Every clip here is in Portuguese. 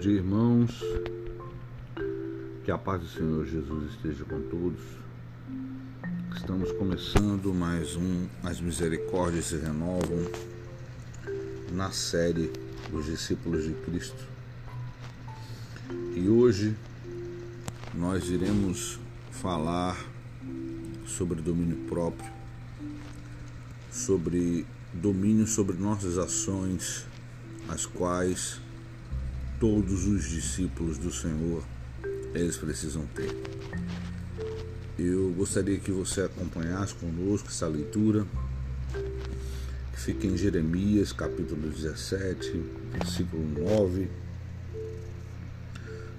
dia, irmãos. Que a paz do Senhor Jesus esteja com todos. Estamos começando mais um As Misericórdias se Renovam na série dos discípulos de Cristo. E hoje nós iremos falar sobre domínio próprio, sobre domínio sobre nossas ações, as quais todos os discípulos do Senhor eles precisam ter. Eu gostaria que você acompanhasse conosco essa leitura, que fica em Jeremias, capítulo 17, versículo 9.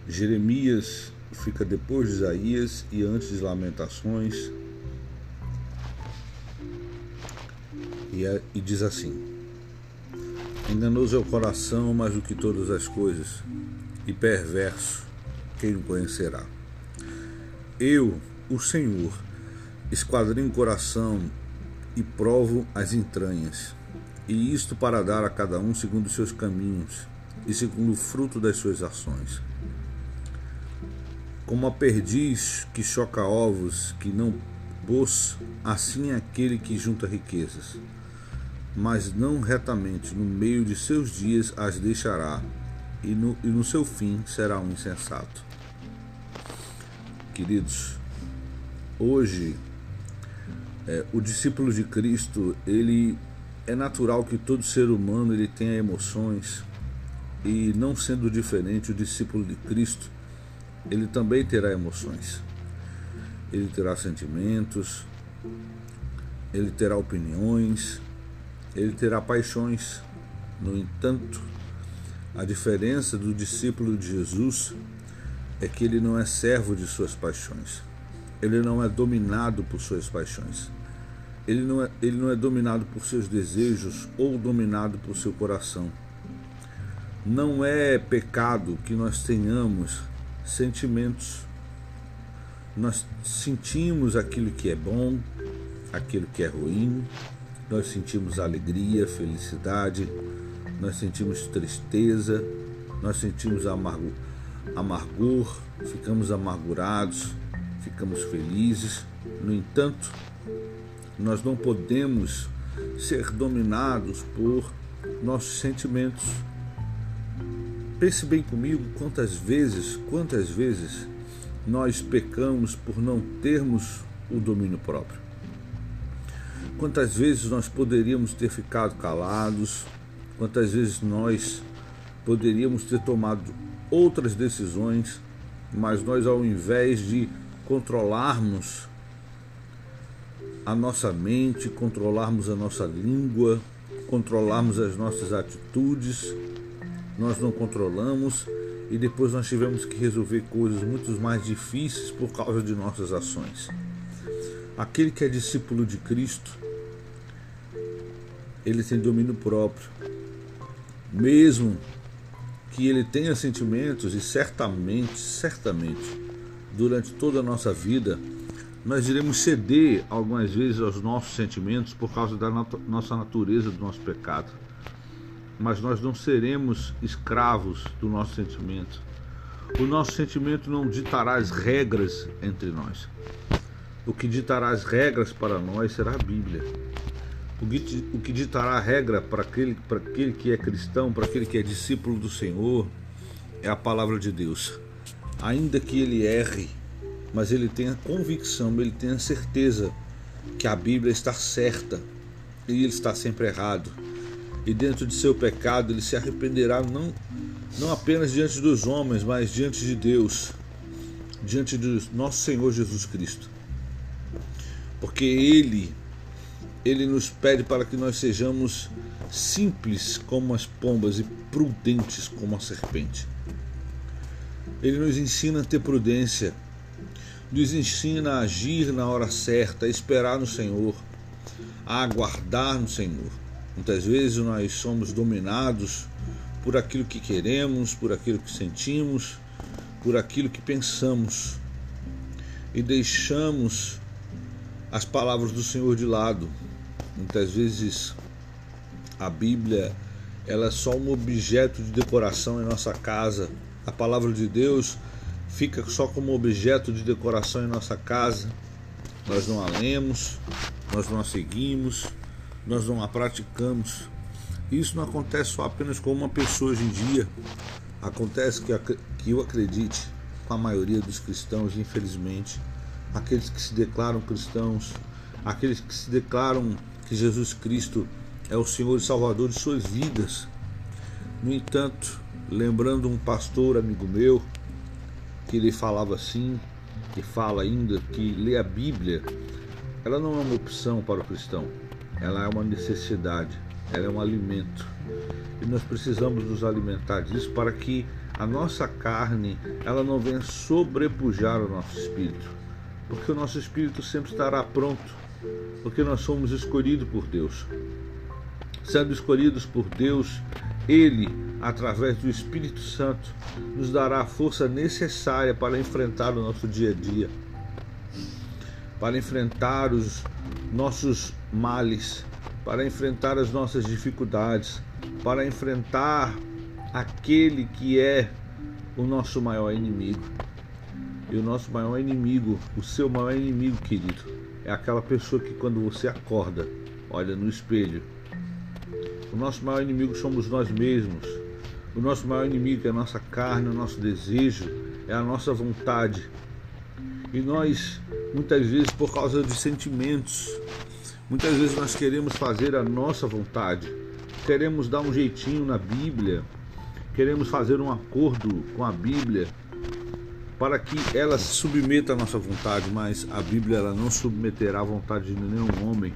Jeremias fica depois de Isaías e antes de Lamentações. E, é, e diz assim: Enganoso é o coração mais do que todas as coisas, e perverso, quem o conhecerá? Eu, o Senhor, esquadrinho o coração e provo as entranhas, e isto para dar a cada um segundo os seus caminhos e segundo o fruto das suas ações. Como a perdiz que choca ovos que não pôs, assim é aquele que junta riquezas mas não retamente no meio de seus dias as deixará, e no, e no seu fim será um insensato. Queridos, hoje é, o discípulo de Cristo, ele é natural que todo ser humano ele tenha emoções e não sendo diferente o discípulo de Cristo, ele também terá emoções. Ele terá sentimentos, ele terá opiniões, ele terá paixões. No entanto, a diferença do discípulo de Jesus é que ele não é servo de suas paixões. Ele não é dominado por suas paixões. Ele não é, ele não é dominado por seus desejos ou dominado por seu coração. Não é pecado que nós tenhamos sentimentos. Nós sentimos aquilo que é bom, aquilo que é ruim, nós sentimos alegria, felicidade, nós sentimos tristeza, nós sentimos amargo, amargor, ficamos amargurados, ficamos felizes. No entanto, nós não podemos ser dominados por nossos sentimentos. Pense bem comigo quantas vezes, quantas vezes nós pecamos por não termos o domínio próprio. Quantas vezes nós poderíamos ter ficado calados, quantas vezes nós poderíamos ter tomado outras decisões, mas nós, ao invés de controlarmos a nossa mente, controlarmos a nossa língua, controlarmos as nossas atitudes, nós não controlamos e depois nós tivemos que resolver coisas muito mais difíceis por causa de nossas ações. Aquele que é discípulo de Cristo, ele tem domínio próprio. Mesmo que ele tenha sentimentos, e certamente, certamente, durante toda a nossa vida, nós iremos ceder algumas vezes aos nossos sentimentos por causa da nat nossa natureza, do nosso pecado. Mas nós não seremos escravos do nosso sentimento. O nosso sentimento não ditará as regras entre nós. O que ditará as regras para nós será a Bíblia o que ditará a regra para aquele, para aquele que é cristão, para aquele que é discípulo do Senhor, é a palavra de Deus. Ainda que ele erre, mas ele tenha convicção, ele tenha certeza que a Bíblia está certa e ele está sempre errado. E dentro de seu pecado ele se arrependerá não, não apenas diante dos homens, mas diante de Deus, diante do nosso Senhor Jesus Cristo. Porque ele ele nos pede para que nós sejamos simples como as pombas e prudentes como a serpente. Ele nos ensina a ter prudência, nos ensina a agir na hora certa, a esperar no Senhor, a aguardar no Senhor. Muitas vezes nós somos dominados por aquilo que queremos, por aquilo que sentimos, por aquilo que pensamos e deixamos as palavras do Senhor de lado Muitas vezes a Bíblia ela é só um objeto de decoração em nossa casa A palavra de Deus fica só como objeto de decoração em nossa casa. Nós não a lemos, nós não a seguimos, nós não a praticamos. Isso não acontece só apenas com uma pessoa hoje em dia. Acontece que, eu acredite com a maioria dos cristãos, infelizmente, aqueles que se declaram cristãos, aqueles que se declaram que Jesus Cristo é o Senhor e Salvador de suas vidas. No entanto, lembrando um pastor amigo meu, que ele falava assim, que fala ainda, que ler a Bíblia, ela não é uma opção para o cristão, ela é uma necessidade, ela é um alimento. E nós precisamos nos alimentar disso para que a nossa carne ela não venha sobrepujar o nosso espírito. Porque o nosso espírito sempre estará pronto, porque nós somos escolhidos por Deus. Sendo escolhidos por Deus, Ele, através do Espírito Santo, nos dará a força necessária para enfrentar o nosso dia a dia, para enfrentar os nossos males, para enfrentar as nossas dificuldades, para enfrentar aquele que é o nosso maior inimigo. E o nosso maior inimigo, o seu maior inimigo, querido, é aquela pessoa que quando você acorda, olha no espelho. O nosso maior inimigo somos nós mesmos. O nosso maior inimigo é a nossa carne, o nosso desejo, é a nossa vontade. E nós, muitas vezes, por causa de sentimentos, muitas vezes nós queremos fazer a nossa vontade, queremos dar um jeitinho na Bíblia, queremos fazer um acordo com a Bíblia para que ela se submeta à nossa vontade, mas a Bíblia ela não submeterá à vontade de nenhum homem.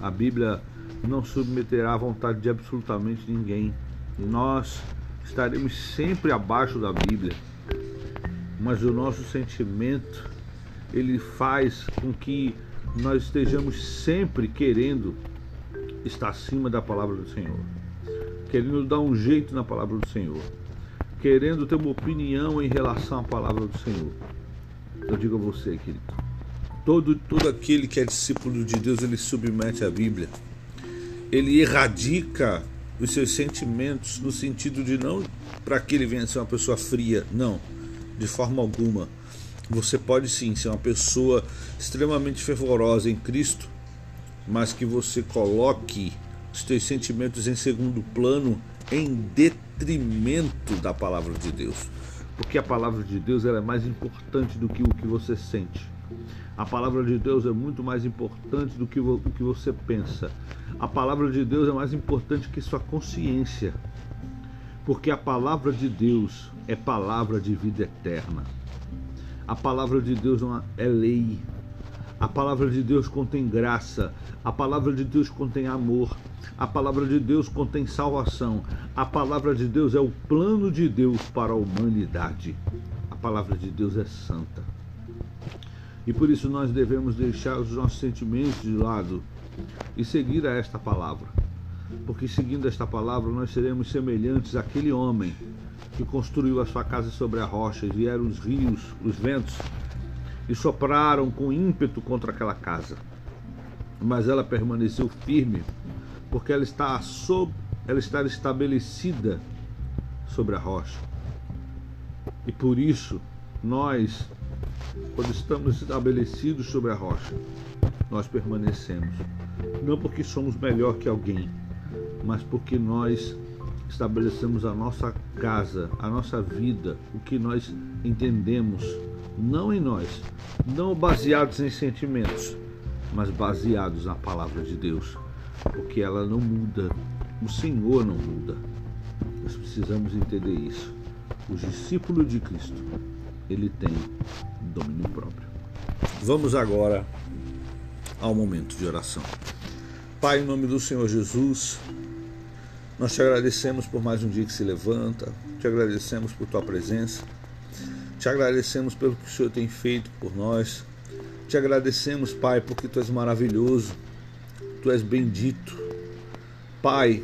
A Bíblia não submeterá à vontade de absolutamente ninguém. E nós estaremos sempre abaixo da Bíblia. Mas o nosso sentimento ele faz com que nós estejamos sempre querendo estar acima da palavra do Senhor querendo dar um jeito na palavra do Senhor, querendo ter uma opinião em relação à palavra do Senhor. Eu digo a você, querido, todo, todo aquele que é discípulo de Deus, ele submete a Bíblia, ele erradica os seus sentimentos no sentido de não para que ele venha ser uma pessoa fria, não, de forma alguma. Você pode sim ser uma pessoa extremamente fervorosa em Cristo, mas que você coloque os teus sentimentos em segundo plano em detrimento da palavra de Deus. Porque a palavra de Deus é mais importante do que o que você sente. A palavra de Deus é muito mais importante do que o que você pensa. A palavra de Deus é mais importante que sua consciência. Porque a palavra de Deus é palavra de vida eterna. A palavra de Deus é lei. A palavra de Deus contém graça. A palavra de Deus contém amor. A palavra de Deus contém salvação. A palavra de Deus é o plano de Deus para a humanidade. A palavra de Deus é santa. E por isso nós devemos deixar os nossos sentimentos de lado e seguir a esta palavra. Porque seguindo esta palavra nós seremos semelhantes àquele homem que construiu a sua casa sobre a rocha e vieram os rios, os ventos e sopraram com ímpeto contra aquela casa. Mas ela permaneceu firme porque ela está, sob, ela está estabelecida sobre a rocha. E por isso, nós, quando estamos estabelecidos sobre a rocha, nós permanecemos. Não porque somos melhor que alguém, mas porque nós estabelecemos a nossa casa, a nossa vida, o que nós entendemos, não em nós, não baseados em sentimentos, mas baseados na palavra de Deus porque ela não muda, o Senhor não muda. Nós precisamos entender isso. O discípulo de Cristo, ele tem domínio próprio. Vamos agora ao momento de oração. Pai, em nome do Senhor Jesus, nós te agradecemos por mais um dia que se levanta, te agradecemos por tua presença, te agradecemos pelo que o Senhor tem feito por nós, te agradecemos, Pai, porque tu és maravilhoso tu és bendito. Pai,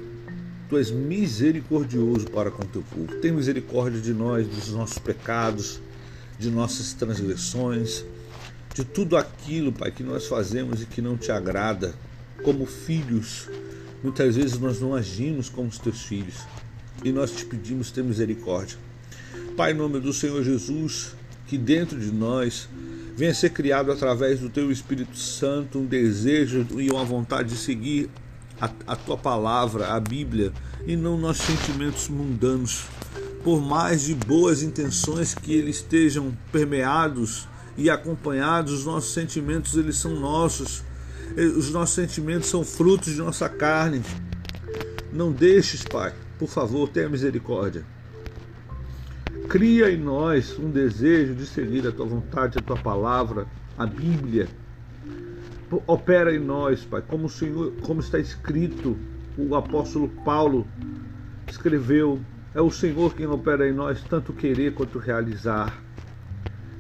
tu és misericordioso para com teu povo. Tem misericórdia de nós, dos nossos pecados, de nossas transgressões, de tudo aquilo, Pai, que nós fazemos e que não te agrada. Como filhos, muitas vezes nós não agimos como os teus filhos e nós te pedimos ter misericórdia. Pai, em nome do Senhor Jesus, que dentro de nós venha ser criado através do Teu Espírito Santo um desejo e uma vontade de seguir a, a Tua palavra, a Bíblia, e não nossos sentimentos mundanos. Por mais de boas intenções que eles estejam permeados e acompanhados, os nossos sentimentos eles são nossos. Os nossos sentimentos são frutos de nossa carne. Não deixes, Pai, por favor, tenha misericórdia. Cria em nós um desejo de seguir a tua vontade, a tua palavra, a Bíblia. Opera em nós, Pai, como o Senhor, como está escrito, o apóstolo Paulo escreveu, é o Senhor quem opera em nós tanto querer quanto realizar.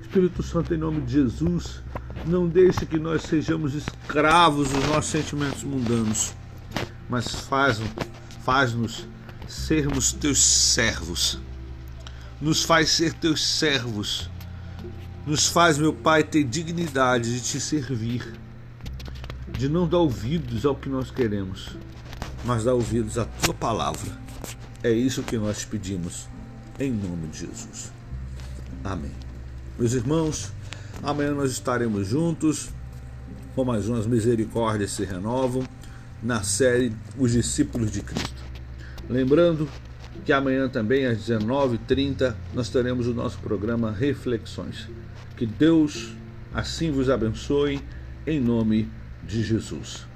Espírito Santo, em nome de Jesus, não deixe que nós sejamos escravos dos nossos sentimentos mundanos, mas faz-nos faz sermos teus servos. Nos faz ser teus servos. Nos faz, meu Pai, ter dignidade de te servir, de não dar ouvidos ao que nós queremos, mas dar ouvidos à tua palavra. É isso que nós pedimos, em nome de Jesus. Amém. Meus irmãos, amanhã nós estaremos juntos com mais umas misericórdias se renovam na série Os Discípulos de Cristo. Lembrando que amanhã também às 19h30 nós teremos o nosso programa Reflexões. Que Deus assim vos abençoe em nome de Jesus.